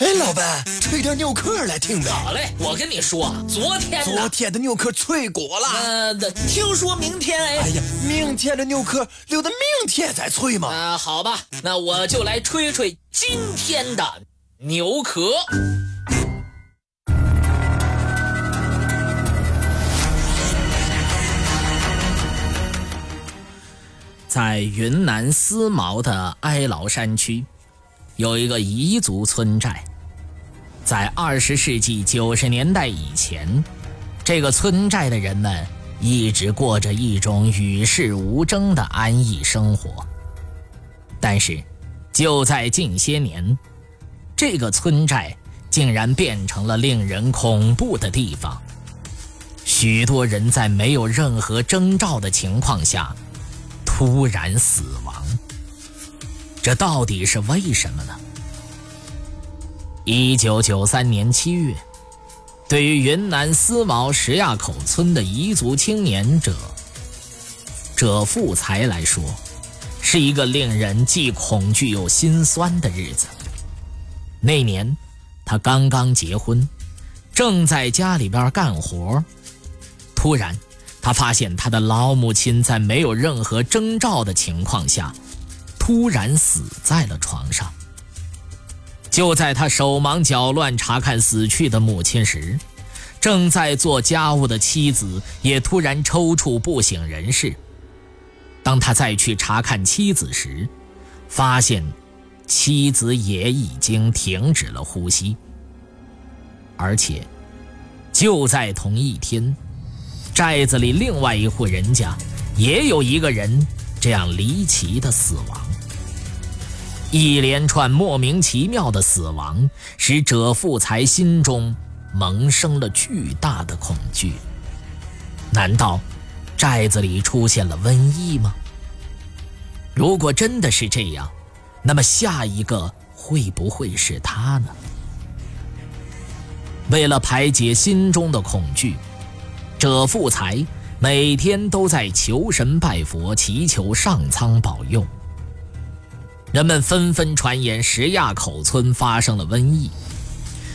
哎，老板，吹点牛壳来听呗。好嘞，我跟你说，昨天昨天的牛壳脆过了。呃，听说明天哎。哎呀，明天的牛壳留到明天再吹嘛。啊，好吧，那我就来吹吹今天的牛壳。在云南思茅的哀牢山区，有一个彝族村寨。在二十世纪九十年代以前，这个村寨的人们一直过着一种与世无争的安逸生活。但是，就在近些年，这个村寨竟然变成了令人恐怖的地方。许多人在没有任何征兆的情况下突然死亡，这到底是为什么呢？一九九三年七月，对于云南思茅石垭口村的彝族青年者者富才来说，是一个令人既恐惧又心酸的日子。那年，他刚刚结婚，正在家里边干活，突然，他发现他的老母亲在没有任何征兆的情况下，突然死在了床上。就在他手忙脚乱查看死去的母亲时，正在做家务的妻子也突然抽搐不省人事。当他再去查看妻子时，发现妻子也已经停止了呼吸。而且，就在同一天，寨子里另外一户人家也有一个人这样离奇的死亡。一连串莫名其妙的死亡，使者富才心中萌生了巨大的恐惧。难道寨子里出现了瘟疫吗？如果真的是这样，那么下一个会不会是他呢？为了排解心中的恐惧，者富才每天都在求神拜佛，祈求上苍保佑。人们纷纷传言石垭口村发生了瘟疫，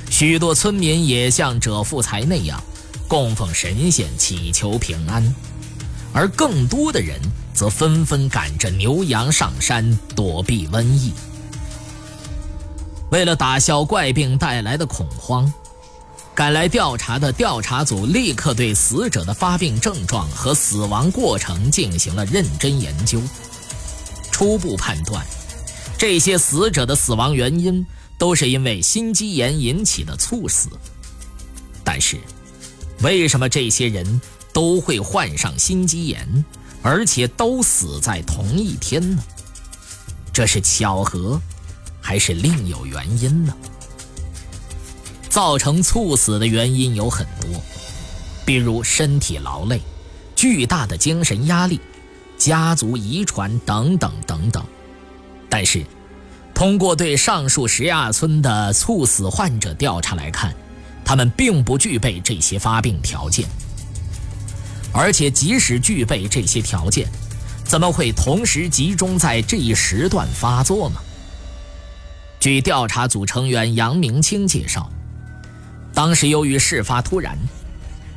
许多村民也像者富才那样供奉神仙祈求平安，而更多的人则纷纷赶着牛羊上山躲避瘟疫。为了打消怪病带来的恐慌，赶来调查的调查组立刻对死者的发病症状和死亡过程进行了认真研究，初步判断。这些死者的死亡原因都是因为心肌炎引起的猝死，但是，为什么这些人都会患上心肌炎，而且都死在同一天呢？这是巧合，还是另有原因呢？造成猝死的原因有很多，比如身体劳累、巨大的精神压力、家族遗传等等等等。但是，通过对上述石垭村的猝死患者调查来看，他们并不具备这些发病条件。而且，即使具备这些条件，怎么会同时集中在这一时段发作呢？据调查组成员杨明清介绍，当时由于事发突然，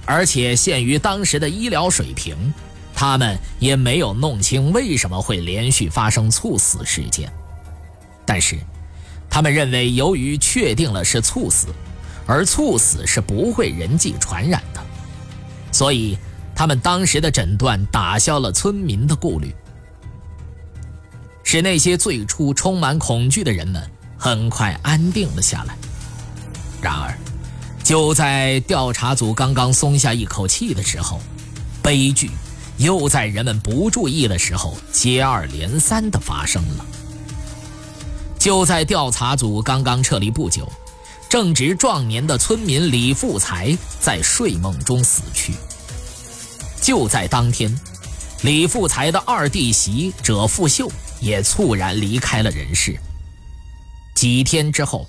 而且限于当时的医疗水平。他们也没有弄清为什么会连续发生猝死事件，但是，他们认为由于确定了是猝死，而猝死是不会人际传染的，所以他们当时的诊断打消了村民的顾虑，使那些最初充满恐惧的人们很快安定了下来。然而，就在调查组刚刚松下一口气的时候，悲剧。又在人们不注意的时候，接二连三地发生了。就在调查组刚刚撤离不久，正值壮年的村民李富才在睡梦中死去。就在当天，李富才的二弟媳者富秀也猝然离开了人世。几天之后，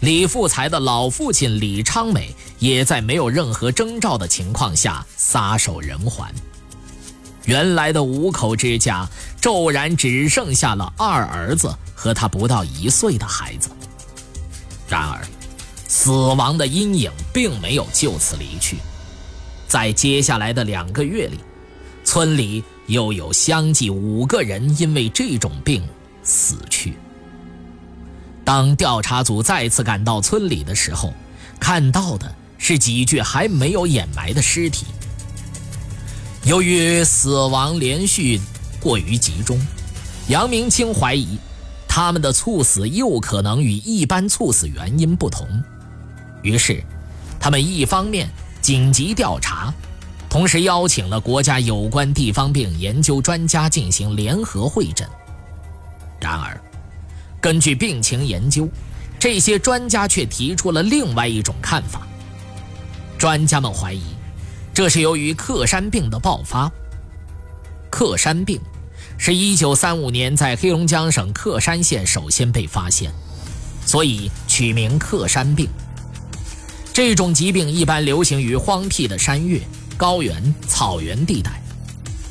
李富才的老父亲李昌美也在没有任何征兆的情况下撒手人寰。原来的五口之家骤然只剩下了二儿子和他不到一岁的孩子。然而，死亡的阴影并没有就此离去，在接下来的两个月里，村里又有相继五个人因为这种病死去。当调查组再次赶到村里的时候，看到的是几具还没有掩埋的尸体。由于死亡连续过于集中，杨明清怀疑他们的猝死又可能与一般猝死原因不同。于是，他们一方面紧急调查，同时邀请了国家有关地方病研究专家进行联合会诊。然而，根据病情研究，这些专家却提出了另外一种看法。专家们怀疑，这是由于克山病的爆发。克山病是一九三五年在黑龙江省克山县首先被发现，所以取名克山病。这种疾病一般流行于荒僻的山岳、高原、草原地带，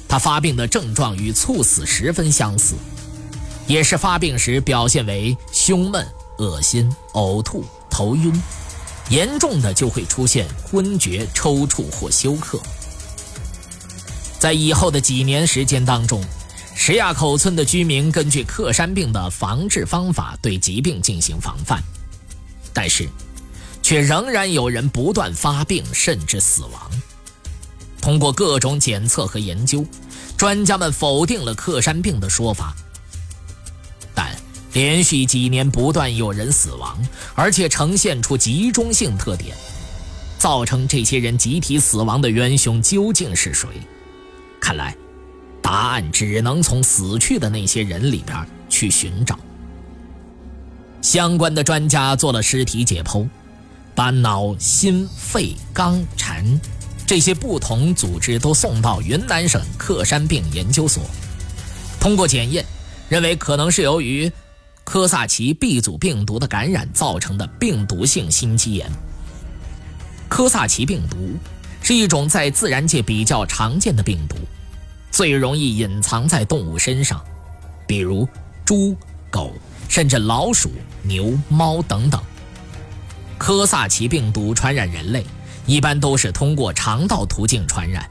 它发病的症状与猝死十分相似，也是发病时表现为胸闷、恶心、呕吐、头晕，严重的就会出现昏厥、抽搐或休克。在以后的几年时间当中，石垭口村的居民根据克山病的防治方法对疾病进行防范，但是。却仍然有人不断发病，甚至死亡。通过各种检测和研究，专家们否定了克山病的说法。连续几年不断有人死亡，而且呈现出集中性特点，造成这些人集体死亡的元凶究竟是谁？看来，答案只能从死去的那些人里边去寻找。相关的专家做了尸体解剖。把脑、心、肺、肝、肾这些不同组织都送到云南省克山病研究所，通过检验，认为可能是由于科萨奇 B 组病毒的感染造成的病毒性心肌炎。科萨奇病毒是一种在自然界比较常见的病毒，最容易隐藏在动物身上，比如猪、狗，甚至老鼠、牛、猫等等。科萨奇病毒传染人类，一般都是通过肠道途径传染，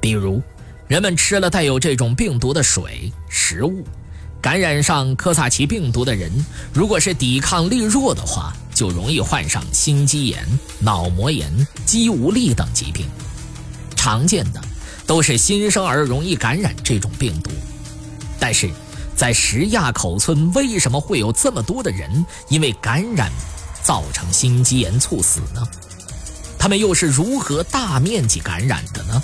比如人们吃了带有这种病毒的水、食物，感染上科萨奇病毒的人，如果是抵抗力弱的话，就容易患上心肌炎、脑膜炎、肌无力等疾病。常见的都是新生儿容易感染这种病毒，但是在石垭口村，为什么会有这么多的人因为感染？造成心肌炎猝死呢？他们又是如何大面积感染的呢？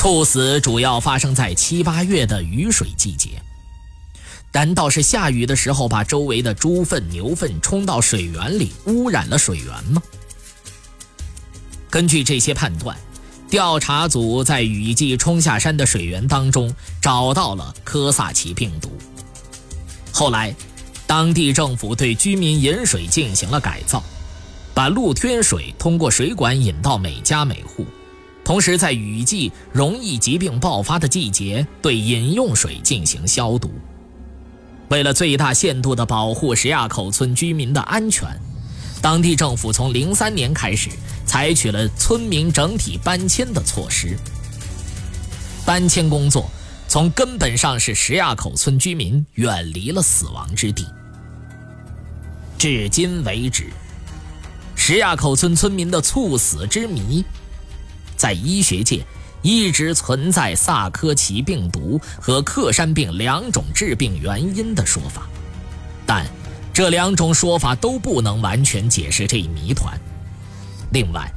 猝死主要发生在七八月的雨水季节。难道是下雨的时候把周围的猪粪、牛粪冲到水源里，污染了水源吗？根据这些判断，调查组在雨季冲下山的水源当中找到了科萨奇病毒。后来。当地政府对居民饮水进行了改造，把露天水通过水管引到每家每户，同时在雨季容易疾病爆发的季节对饮用水进行消毒。为了最大限度地保护石垭口村居民的安全，当地政府从零三年开始采取了村民整体搬迁的措施。搬迁工作从根本上使石垭口村居民远离了死亡之地。至今为止，石垭口村村民的猝死之谜，在医学界一直存在萨科齐病毒和克山病两种致病原因的说法，但这两种说法都不能完全解释这一谜团。另外，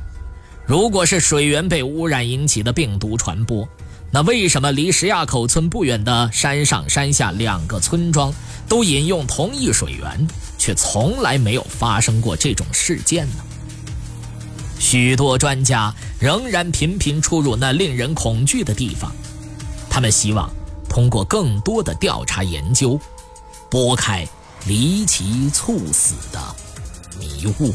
如果是水源被污染引起的病毒传播，那为什么离石垭口村不远的山上山下两个村庄都饮用同一水源？却从来没有发生过这种事件呢。许多专家仍然频频出入那令人恐惧的地方，他们希望通过更多的调查研究，拨开离奇猝死的迷雾。